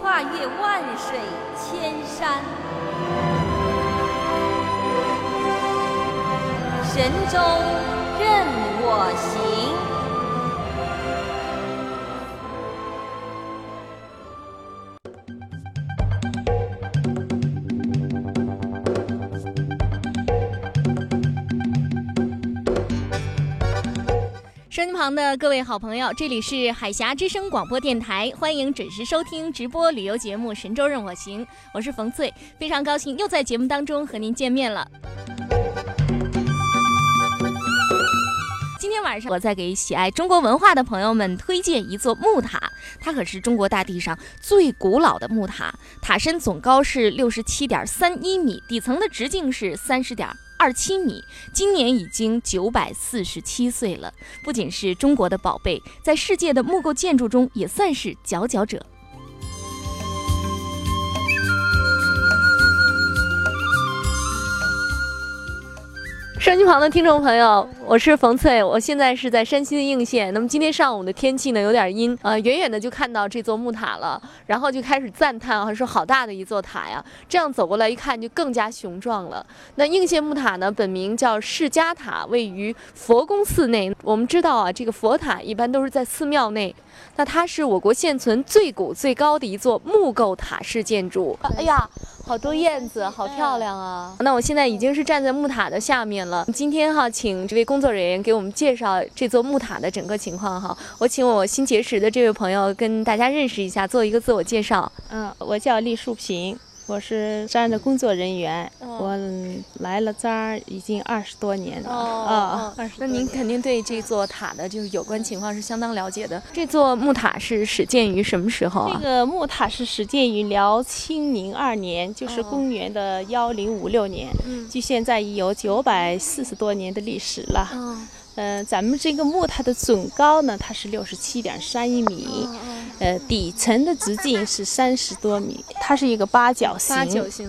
跨越万水千山，神州任我行。身旁的各位好朋友，这里是海峡之声广播电台，欢迎准时收听直播旅游节目《神州任我行》，我是冯翠，非常高兴又在节目当中和您见面了。今天晚上我在给喜爱中国文化的朋友们推荐一座木塔，它可是中国大地上最古老的木塔，塔身总高是六十七点三一米，底层的直径是三十点。二七米，今年已经九百四十七岁了。不仅是中国的宝贝，在世界的木构建筑中也算是佼佼者。收音机旁的听众朋友，我是冯翠，我现在是在山西的应县。那么今天上午的天气呢有点阴，呃，远远的就看到这座木塔了，然后就开始赞叹啊，说好大的一座塔呀！这样走过来一看，就更加雄壮了。那应县木塔呢，本名叫释迦塔，位于佛宫寺内。我们知道啊，这个佛塔一般都是在寺庙内，那它是我国现存最古最高的一座木构塔式建筑。哎呀！好多燕子，好漂亮啊！那我现在已经是站在木塔的下面了。今天哈，请这位工作人员给我们介绍这座木塔的整个情况哈。我请我新结识的这位朋友跟大家认识一下，做一个自我介绍。嗯，我叫栗树平。我是这儿的工作人员，我来了这儿已经二十多年了。哦，那您肯定对这座塔的就是有关情况是相当了解的。这座木塔是始建于什么时候啊？这个木塔是始建于辽清宁二年，就是公元的幺零五六年，距现在已有九百四十多年的历史了。嗯，咱们这个木它的总高呢，它是六十七点三一米。呃，底层的直径是三十多米，它是一个八角形，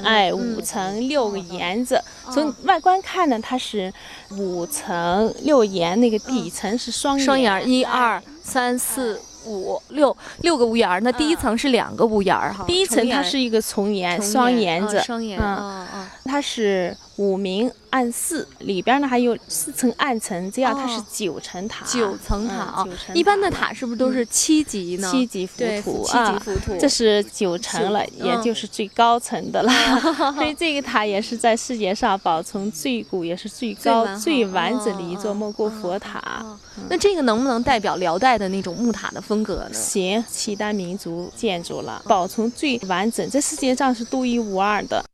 哎，五层六个檐子。从外观看呢，它是五层六檐，那个底层是双双檐，一二三四五六六个屋檐儿。那第一层是两个屋檐儿哈，第一层它是一个重檐，双檐子，双檐，嗯嗯，它是。五明暗寺里边呢还有四层暗层，这样它是九层塔。九层塔啊，一般的塔是不是都是七级呢？七级浮屠啊，七级浮屠，这是九层了，也就是最高层的了。所以这个塔也是在世界上保存最古、也是最高、最完整的一座莫过佛塔。那这个能不能代表辽代的那种木塔的风格呢？行，契丹民族建筑了，保存最完整，在世界上是独一无二的。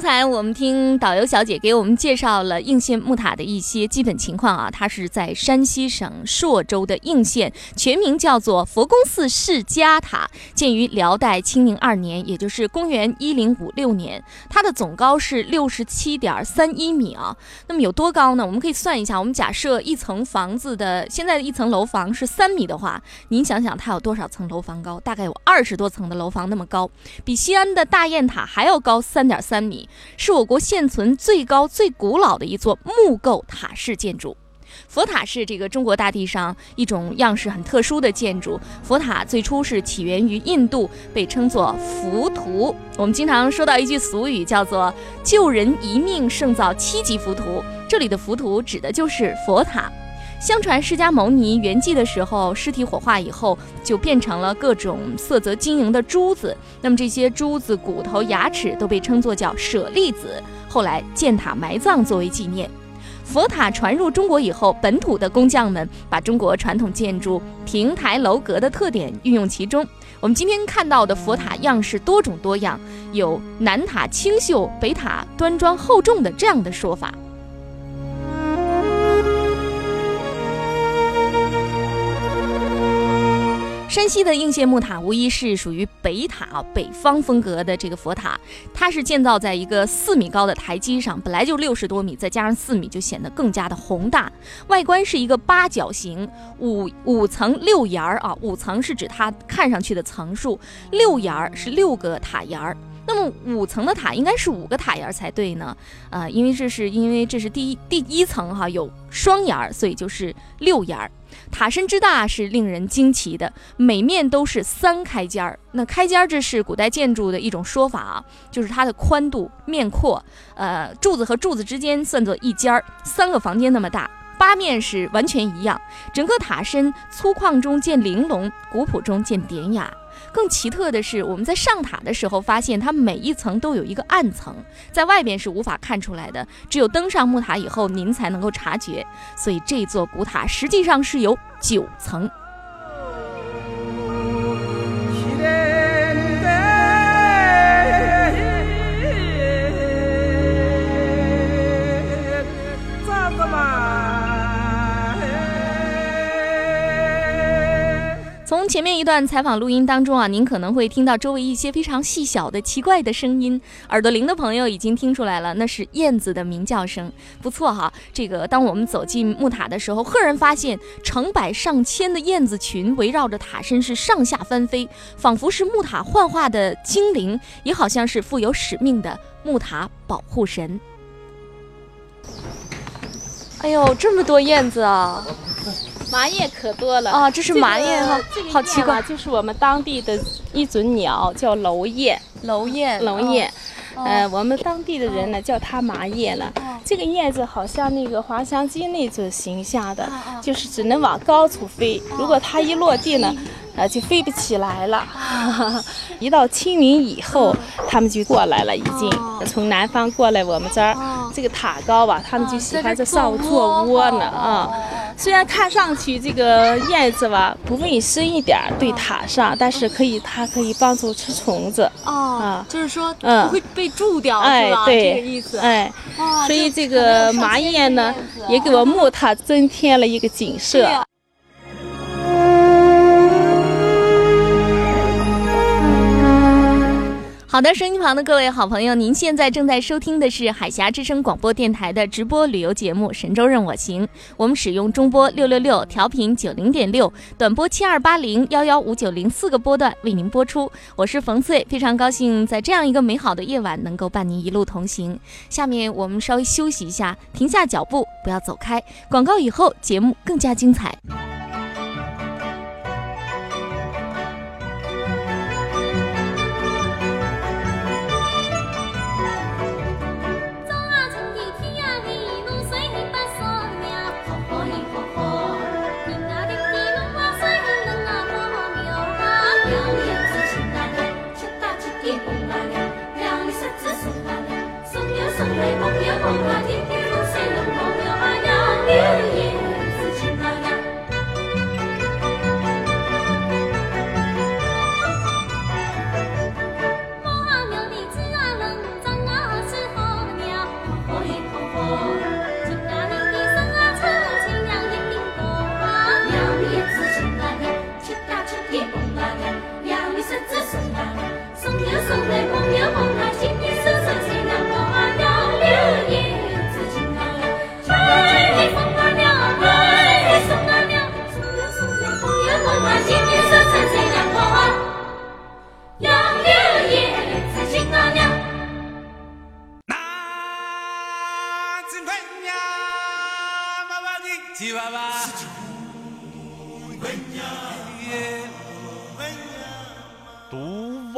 刚才我们听导游小姐给我们介绍了应县木塔的一些基本情况啊，它是在山西省朔州的应县，全名叫做佛宫寺释迦塔，建于辽代清宁二年，也就是公元一零五六年。它的总高是六十七点三一米啊。那么有多高呢？我们可以算一下，我们假设一层房子的现在的一层楼房是三米的话，您想想它有多少层楼房高？大概有二十多层的楼房那么高，比西安的大雁塔还要高三点三米。是我国现存最高、最古老的一座木构塔式建筑。佛塔是这个中国大地上一种样式很特殊的建筑。佛塔最初是起源于印度，被称作浮屠。我们经常说到一句俗语，叫做“救人一命胜造七级浮屠”。这里的浮屠指的就是佛塔。相传释迦牟尼圆寂的时候，尸体火化以后就变成了各种色泽晶莹的珠子。那么这些珠子、骨头、牙齿都被称作叫舍利子，后来建塔埋葬作为纪念。佛塔传入中国以后，本土的工匠们把中国传统建筑亭台楼阁的特点运用其中。我们今天看到的佛塔样式多种多样，有南塔清秀，北塔端庄厚重的这样的说法。山西的应县木塔无疑是属于北塔啊，北方风格的这个佛塔，它是建造在一个四米高的台基上，本来就六十多米，再加上四米，就显得更加的宏大。外观是一个八角形，五五层六檐儿啊，五层是指它看上去的层数，六檐儿是六个塔檐儿。那么五层的塔应该是五个塔檐才对呢？啊，因为这是因为这是第一第一层哈有双檐儿，所以就是六檐儿。塔身之大是令人惊奇的，每面都是三开间儿。那开间儿这是古代建筑的一种说法啊，就是它的宽度、面阔，呃，柱子和柱子之间算作一间儿，三个房间那么大。八面是完全一样，整个塔身粗犷中见玲珑，古朴中见典雅。更奇特的是，我们在上塔的时候发现，它每一层都有一个暗层，在外边是无法看出来的，只有登上木塔以后，您才能够察觉。所以这座古塔实际上是有九层。前面一段采访录音当中啊，您可能会听到周围一些非常细小的奇怪的声音。耳朵灵的朋友已经听出来了，那是燕子的鸣叫声。不错哈，这个当我们走进木塔的时候，赫然发现成百上千的燕子群围绕着塔身是上下翻飞，仿佛是木塔幻化的精灵，也好像是负有使命的木塔保护神。哎呦，这么多燕子啊！麻叶可多了啊！这是麻叶哈，好奇怪，就是我们当地的一种鸟，叫楼叶。楼叶，楼燕，呃，我们当地的人呢叫它麻叶了。这个叶子好像那个滑翔机那种形象的，就是只能往高处飞。如果它一落地呢，呃，就飞不起来了。一到清明以后，他们就过来了，已经从南方过来我们这儿。这个塔高吧，他们就喜欢在上做窝呢啊。虽然看上去这个燕子吧不卫生一点，对塔上，但是可以，它可以帮助吃虫子啊，就是说不会被蛀掉，是吧？这个意思。哎，所以这个麻燕呢，也给我木塔增添了一个景色。好的，声音旁的各位好朋友，您现在正在收听的是海峡之声广播电台的直播旅游节目《神州任我行》。我们使用中波六六六调频九零点六，短波七二八零幺幺五九零四个波段为您播出。我是冯翠，非常高兴在这样一个美好的夜晚能够伴您一路同行。下面我们稍微休息一下，停下脚步，不要走开。广告以后，节目更加精彩。读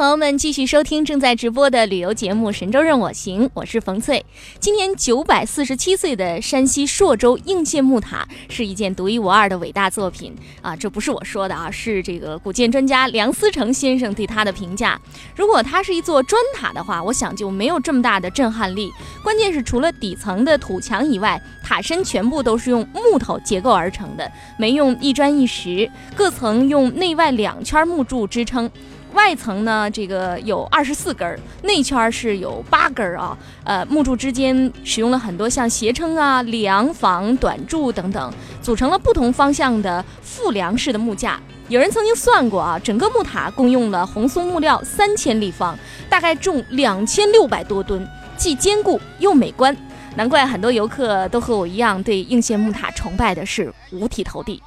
朋友们继续收听正在直播的旅游节目《神州任我行》，我是冯翠。今年九百四十七岁的山西朔州应县木塔是一件独一无二的伟大作品啊！这不是我说的啊，是这个古建专家梁思成先生对它的评价。如果它是一座砖塔的话，我想就没有这么大的震撼力。关键是除了底层的土墙以外，塔身全部都是用木头结构而成的，没用一砖一石，各层用内外两圈木柱支撑。外层呢，这个有二十四根，内圈是有八根啊。呃，木柱之间使用了很多像斜撑啊、梁房、短柱等等，组成了不同方向的复梁式的木架。有人曾经算过啊，整个木塔共用了红松木料三千立方，大概重两千六百多吨，既坚固又美观。难怪很多游客都和我一样，对应县木塔崇拜的是五体投地。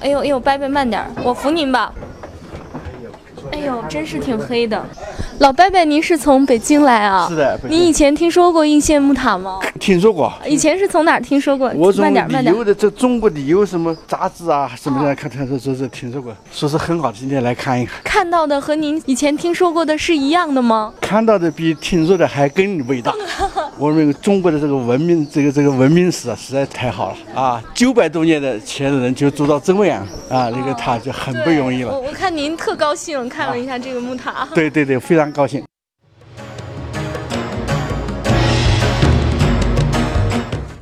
哎呦哎呦，拜拜慢点，我扶您吧。哎呦，真是挺黑的。老伯伯，您是从北京来啊？是的。您以前听说过应县木塔吗？听说过。以前是从哪儿听说过？我从旅游的这中国旅游什么杂志啊什么的看，看说说是听说过，说是很好，今天来看一看。看到的和您以前听说过的是一样的吗？看到的比听说的还更伟大。我们中国的这个文明，这个这个文明史啊，实在太好了啊！九百多年的前人就做到这么样啊，那个塔就很不容易了。我我看您特高兴，看了一下这个木塔。对对对，非常高兴。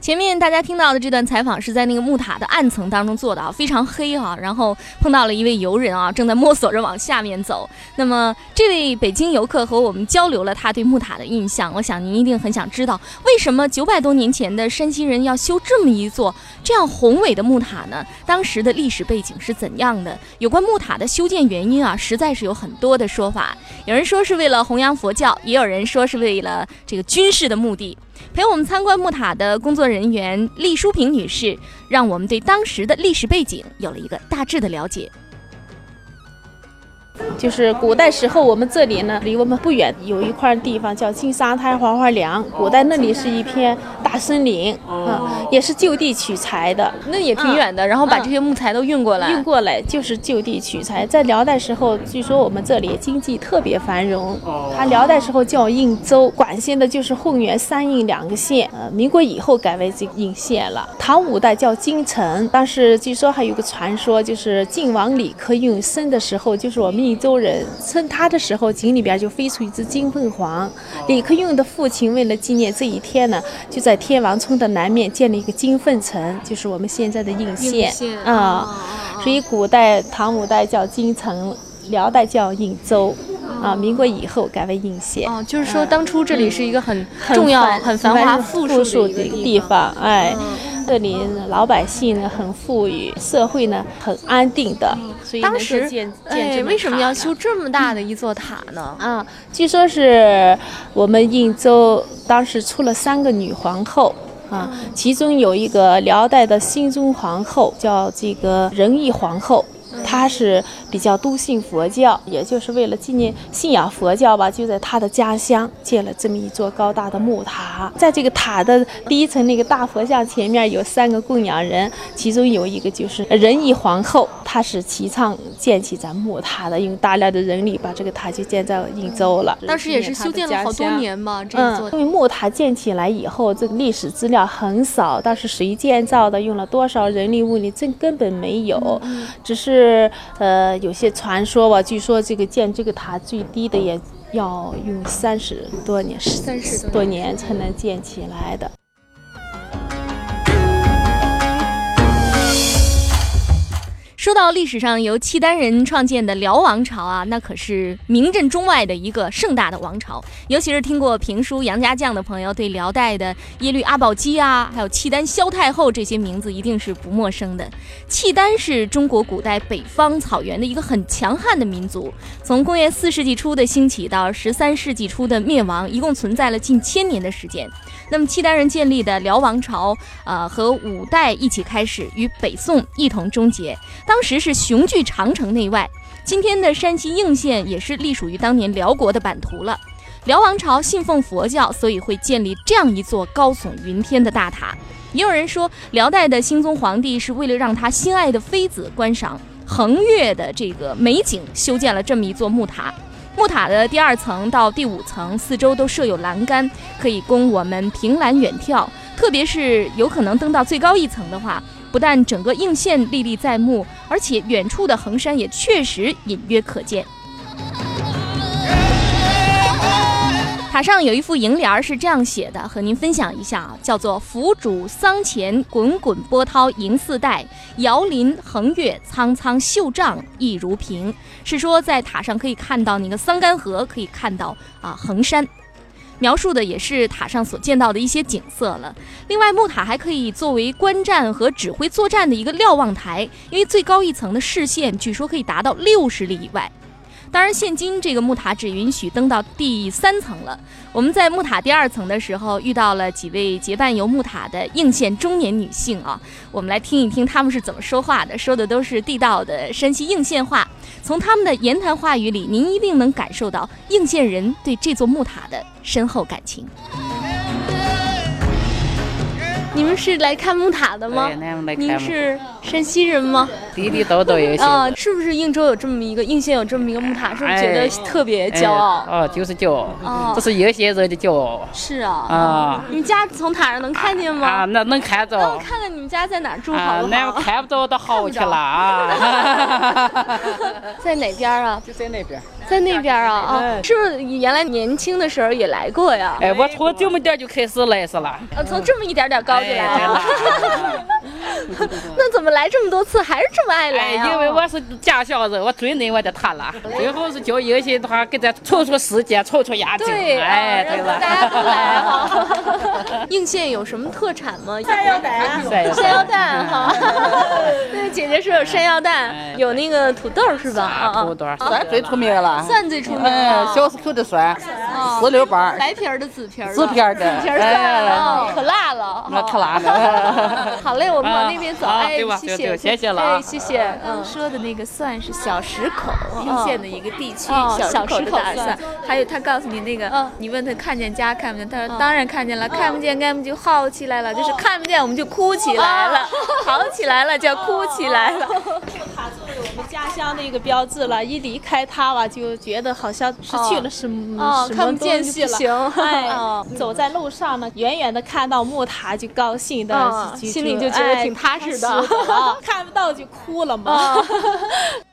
前面大家听到的这段采访是在那个木塔的暗层当中做的啊，非常黑哈。然后碰到了一位游人啊，正在摸索着往下面走。那么这位北京游客和我们交流了他对木塔的印象。我想您一定很想知道，为什么九百多年前的山西人要修这么一座这样宏伟的木塔呢？当时的历史背景是怎样的？有关木塔的修建原因啊，实在是有很多的说法。有人说是为了弘扬佛教，也有人说是为了这个军事的目的。陪我们参观木塔的工作人员厉淑萍女士，让我们对当时的历史背景有了一个大致的了解。就是古代时候，我们这里呢，离我们不远有一块地方叫金沙滩黄花梁。古代那里是一片大森林，嗯，也是就地取材的。那也挺远的，然后把这些木材都运过来。运过来就是就地取材。在辽代时候，据说我们这里经济特别繁荣。它辽代时候叫应州，管辖的就是混元三应两个县。呃，民国以后改为这个应县了。唐五代叫京城，但是据说还有个传说，就是晋王李克用生的时候，就是我们。应州人称他的时候，井里边就飞出一只金凤凰。李克用的父亲为了纪念这一天呢，就在天王村的南面建了一个金凤城，就是我们现在的应县 啊。所以古代唐五代叫金城，辽代叫应州啊。民国以后改为应县。哦，就是说当初这里是一个很重要、很繁华、富庶的地方，哎。这里老百姓呢很富裕，社会呢很安定的，所以当时建哎，为什么要修这么大的一座塔呢？啊，据说是我们应州当时出了三个女皇后啊，其中有一个辽代的新宗皇后，叫这个仁义皇后。他是比较笃信佛教，也就是为了纪念信仰佛教吧，就在他的家乡建了这么一座高大的木塔。在这个塔的第一层那个大佛像前面有三个供养人，其中有一个就是仁义皇后，她是提倡建起咱木塔的，用大量的人力把这个塔就建在应州了。当时也是修建了好多年嘛，这座。因为木塔建起来以后，这个历史资料很少，当时谁建造的，用了多少人力物力，这根本没有，只是。是呃，有些传说吧，据说这个建这个塔最低的也要用三十多年，三十多年才能建起来的。说到历史上由契丹人创建的辽王朝啊，那可是名震中外的一个盛大的王朝。尤其是听过评书《杨家将》的朋友，对辽代的耶律阿保机啊，还有契丹萧太后这些名字一定是不陌生的。契丹是中国古代北方草原的一个很强悍的民族，从公元四世纪初的兴起到十三世纪初的灭亡，一共存在了近千年的时间。那么契丹人建立的辽王朝，呃，和五代一起开始，与北宋一同终结。当时是雄踞长城内外，今天的山西应县也是隶属于当年辽国的版图了。辽王朝信奉佛教，所以会建立这样一座高耸云天的大塔。也有人说，辽代的兴宗皇帝是为了让他心爱的妃子观赏横越的这个美景，修建了这么一座木塔。木塔的第二层到第五层四周都设有栏杆，可以供我们凭栏远眺。特别是有可能登到最高一层的话。不但整个应县历历在目，而且远处的衡山也确实隐约可见。塔上有一副楹联是这样写的，和您分享一下啊，叫做“福主桑前滚滚波涛迎四代，遥临横越苍苍秀丈一如平”，是说在塔上可以看到那个桑干河，可以看到啊衡山。描述的也是塔上所见到的一些景色了。另外，木塔还可以作为观战和指挥作战的一个瞭望台，因为最高一层的视线据说可以达到六十里以外。当然，现今这个木塔只允许登到第三层了。我们在木塔第二层的时候，遇到了几位结伴游木塔的应县中年女性啊，我们来听一听她们是怎么说话的，说的都是地道的山西应县话。从他们的言谈话语里，您一定能感受到应县人对这座木塔的深厚感情。你们是来看木塔的吗？您是山西人吗？地地道道也行。啊，是不是应州有这么一个应县有这么一个木塔？是不是觉得特别骄傲？哦，就是骄傲。哦，这是有些人的骄傲。是啊。啊。你们家从塔上能看见吗？啊，那能看着。那我看看你们家在哪住好不好？那看不着都好去了啊。在哪边啊？就在那边。在那边啊啊！是不是原来年轻的时候也来过呀？哎，我从这么点就开始来是了。呃，从这么一点点高就来了。那怎么来这么多次还是这么爱来因为我是家乡人，我最爱我的他了。最好是叫有些的话给咱凑凑时间，凑凑押金。对，哎，对了。大家都来哈。应县有什么特产吗？山药蛋。山药蛋哈。那个 姐姐说有山药蛋，有那个土豆是吧？啊土豆咱最出名了。蒜最出名，小时口的蒜，四六瓣，白皮儿的紫皮儿，紫皮儿的，紫皮儿蒜，可辣了，那可辣了。好嘞，我们往那边走，哎，谢谢，谢谢了，哎，谢谢。嗯，说的那个蒜是小石口应县的一个地区，小石口大蒜。还有他告诉你那个，你问他看见家看不见，他说当然看见了，看不见我们就好起来了，就是看不见我们就哭起来了，好起来了叫哭起来了。家乡的一个标志了，一离开它吧，就觉得好像失去了什么什么东西了。哎，走在路上呢，远远的看到木塔就高兴的，心里就觉得挺踏实的。看不到就哭了嘛。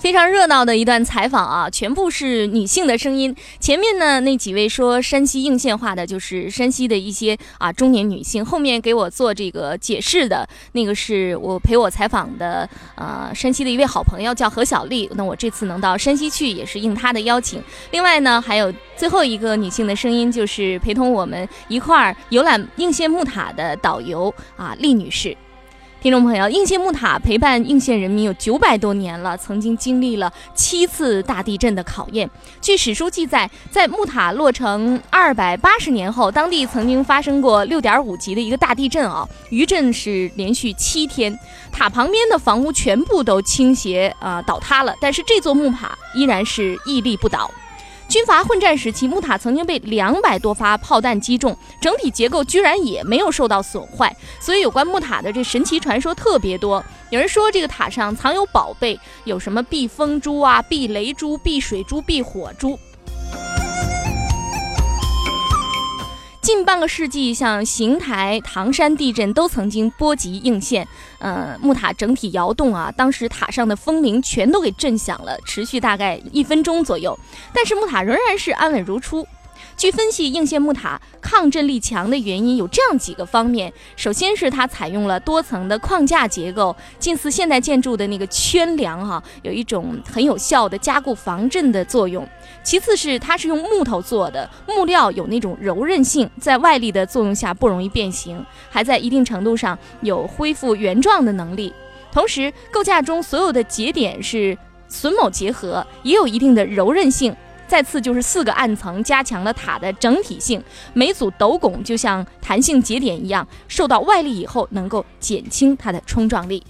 非常热闹的一段采访啊，全部是女性的声音。前面呢那几位说山西应县话的，就是山西的一些啊中年女性。后面给我做这个解释的那个是我陪我采访的呃山西的一位好朋友，叫何小丽。那我这次能到山西去，也是应她的邀请。另外呢，还有最后一个女性的声音，就是陪同我们一块儿游览应县木塔的导游啊，厉女士。听众朋友，应县木塔陪伴应县人民有九百多年了，曾经经历了七次大地震的考验。据史书记载，在木塔落成二百八十年后，当地曾经发生过六点五级的一个大地震啊，余震是连续七天，塔旁边的房屋全部都倾斜啊倒塌了，但是这座木塔依然是屹立不倒。军阀混战时期，木塔曾经被两百多发炮弹击中，整体结构居然也没有受到损坏，所以有关木塔的这神奇传说特别多。有人说这个塔上藏有宝贝，有什么避风珠啊、避雷珠、避水珠、避火珠。近半个世纪，像邢台、唐山地震都曾经波及应县，呃，木塔整体摇动啊，当时塔上的风铃全都给震响了，持续大概一分钟左右，但是木塔仍然是安稳如初。据分析，应县木塔抗震力强的原因有这样几个方面：首先是它采用了多层的框架结构，近似现代建筑的那个圈梁，哈，有一种很有效的加固防震的作用；其次是它是用木头做的，木料有那种柔韧性，在外力的作用下不容易变形，还在一定程度上有恢复原状的能力。同时，构架中所有的节点是榫卯结合，也有一定的柔韧性。再次就是四个暗层加强了塔的整体性，每组斗拱就像弹性节点一样，受到外力以后能够减轻它的冲撞力。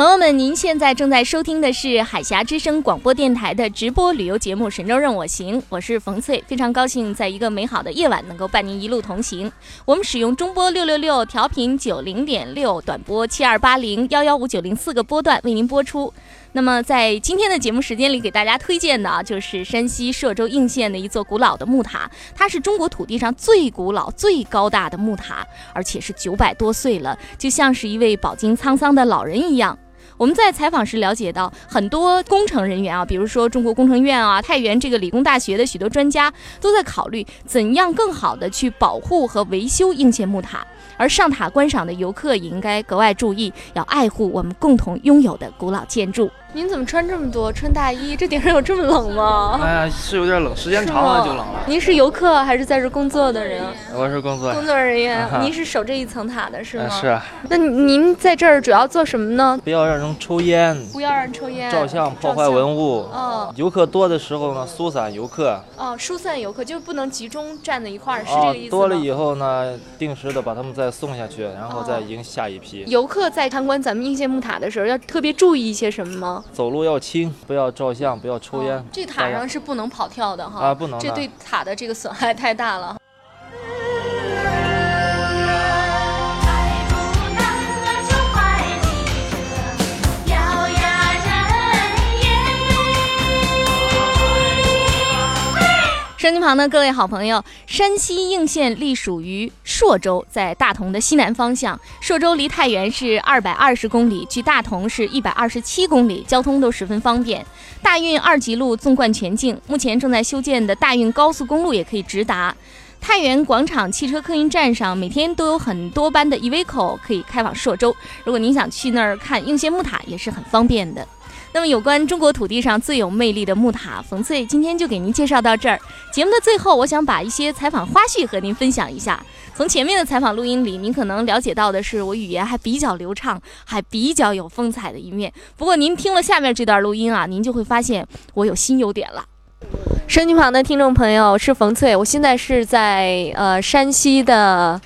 朋友们，您现在正在收听的是海峡之声广播电台的直播旅游节目《神州任我行》，我是冯翠，非常高兴在一个美好的夜晚能够伴您一路同行。我们使用中波六六六调频九零点六，短波七二八零幺幺五九零四个波段为您播出。那么在今天的节目时间里，给大家推荐的啊，就是山西朔州应县的一座古老的木塔，它是中国土地上最古老、最高大的木塔，而且是九百多岁了，就像是一位饱经沧桑的老人一样。我们在采访时了解到，很多工程人员啊，比如说中国工程院啊、太原这个理工大学的许多专家，都在考虑怎样更好的去保护和维修应县木塔。而上塔观赏的游客也应该格外注意，要爱护我们共同拥有的古老建筑。您怎么穿这么多？穿大衣？这顶上有这么冷吗？哎呀，是有点冷，时间长了就冷了。您是游客还是在这工作的人？我是工作工作人员。您是守这一层塔的是吗？是。那您在这儿主要做什么呢？不要让人抽烟，不要让人抽烟，照相破坏文物。哦。游客多的时候呢，疏散游客。哦，疏散游客就不能集中站在一块儿，是这个意思吗？多了以后呢，定时的把他们再送下去，然后再迎下一批。游客在参观咱们应县木塔的时候，要特别注意一些什么吗？走路要轻。不要照相，不要抽烟。这塔上是不能跑跳的哈。啊，不能。这对塔的这个损害太大了。收音旁的各位好朋友，山西应县隶属于朔州，在大同的西南方向。朔州离太原是二百二十公里，距大同是一百二十七公里，交通都十分方便。大运二级路纵贯全境，目前正在修建的大运高速公路也可以直达。太原广场汽车客运站上每天都有很多班的 Evico 可以开往朔州。如果您想去那儿看应县木塔，也是很方便的。那么，有关中国土地上最有魅力的木塔，冯翠今天就给您介绍到这儿。节目的最后，我想把一些采访花絮和您分享一下。从前面的采访录音里，您可能了解到的是我语言还比较流畅，还比较有风采的一面。不过，您听了下面这段录音啊，您就会发现我有新优点了。声音旁的听众朋友，我是冯翠，我现在是在呃山西的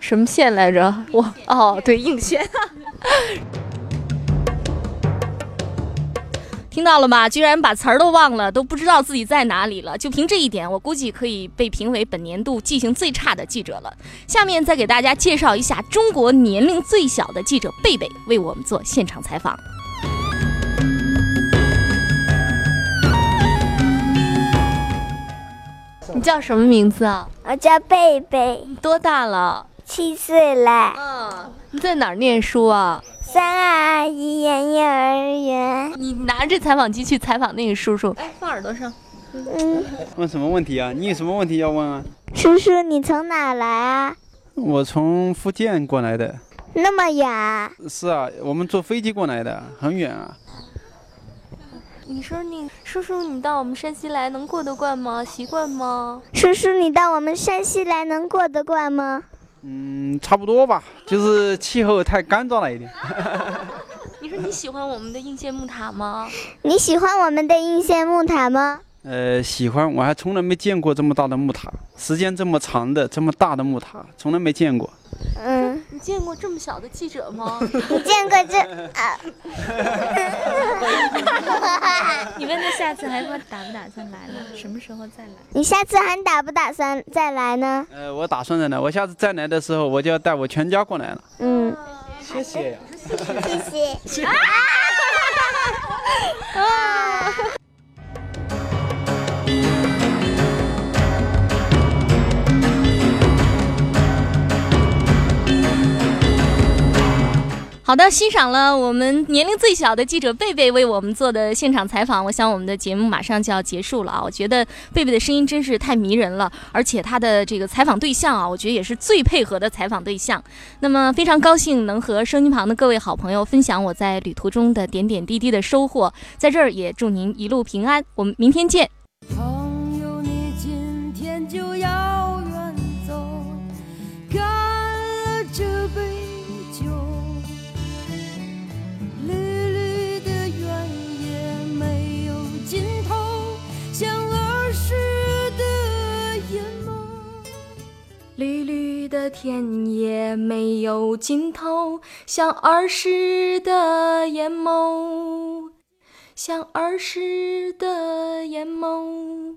什么县来着？我哦，对，应县。听到了吗？居然把词儿都忘了，都不知道自己在哪里了。就凭这一点，我估计可以被评为本年度记性最差的记者了。下面再给大家介绍一下中国年龄最小的记者贝贝，为我们做现场采访。你叫什么名字啊？我叫贝贝。多大了？七岁了。嗯，你在哪儿念书啊？三二一园幼儿园，你拿着采访机去采访那个叔叔。哎，放耳朵上。嗯。问什么问题啊？你有什么问题要问啊？叔叔，你从哪来啊？我从福建过来的。那么远？是啊，我们坐飞机过来的，很远啊。你说你叔叔，你到我们山西来能过得惯吗？习惯吗？叔叔，你到我们山西来能过得惯吗？嗯，差不多吧，就是气候太干燥了一点。你说你喜欢我们的应县木塔吗？你喜欢我们的应县木塔吗？呃，喜欢，我还从来没见过这么大的木塔，时间这么长的这么大的木塔，从来没见过。嗯，你见过这么小的记者吗？你见过这啊？你问他下次还打不打算来了？什么时候再来？你下次还打不打算再来呢？呃，我打算再来。我下次再来的时候，我就要带我全家过来了。嗯，谢谢呀。谢谢。啊！好的，欣赏了我们年龄最小的记者贝贝为我们做的现场采访，我想我们的节目马上就要结束了啊！我觉得贝贝的声音真是太迷人了，而且他的这个采访对象啊，我觉得也是最配合的采访对象。那么非常高兴能和收音旁的各位好朋友分享我在旅途中的点点滴滴的收获，在这儿也祝您一路平安，我们明天见。绿绿的田野没有尽头，像儿时的眼眸，像儿时的眼眸。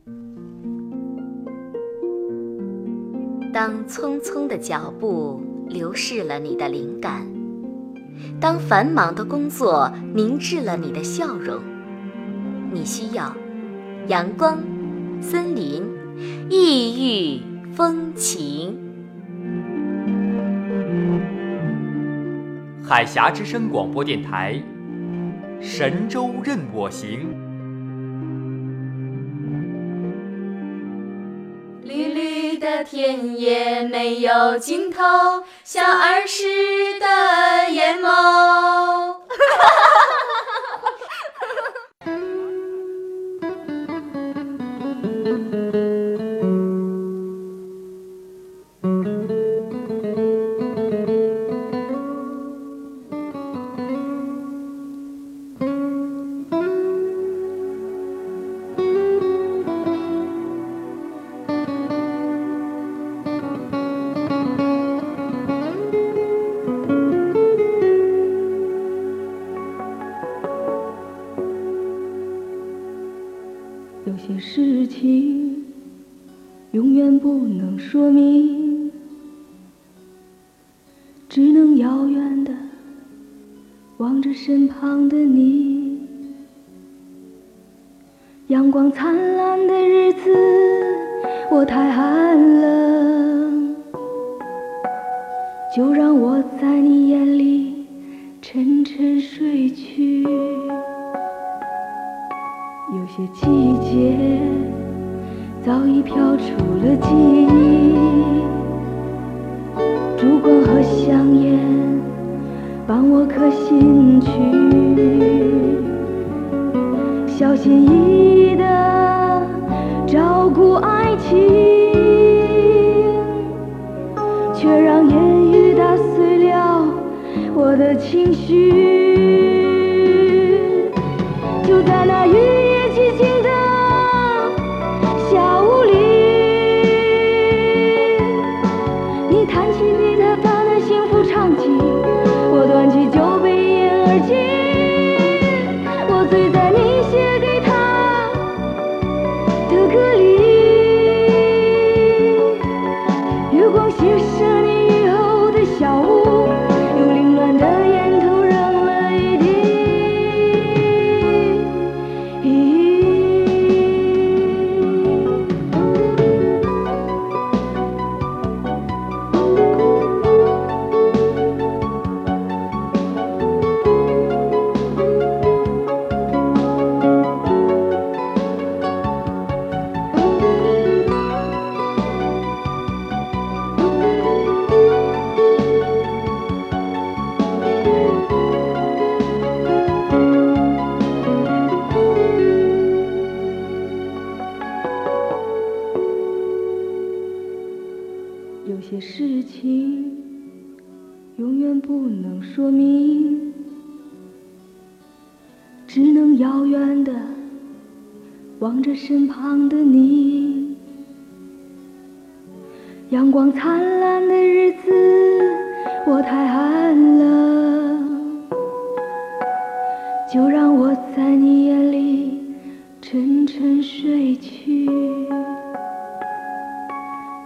当匆匆的脚步流逝了你的灵感，当繁忙的工作凝滞了你的笑容，你需要阳光、森林、异域风情。海峡之声广播电台，神州任我行。绿绿的田野没有尽头，像儿时的眼眸。可心曲，小心翼翼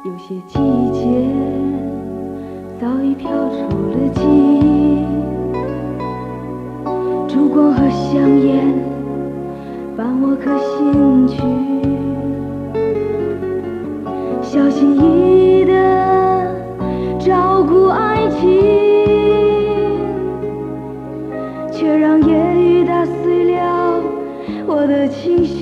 有些季节早已飘出了记忆烛光和香烟伴我可心去小心翼翼的照顾爱情却让夜雨打碎了我的情绪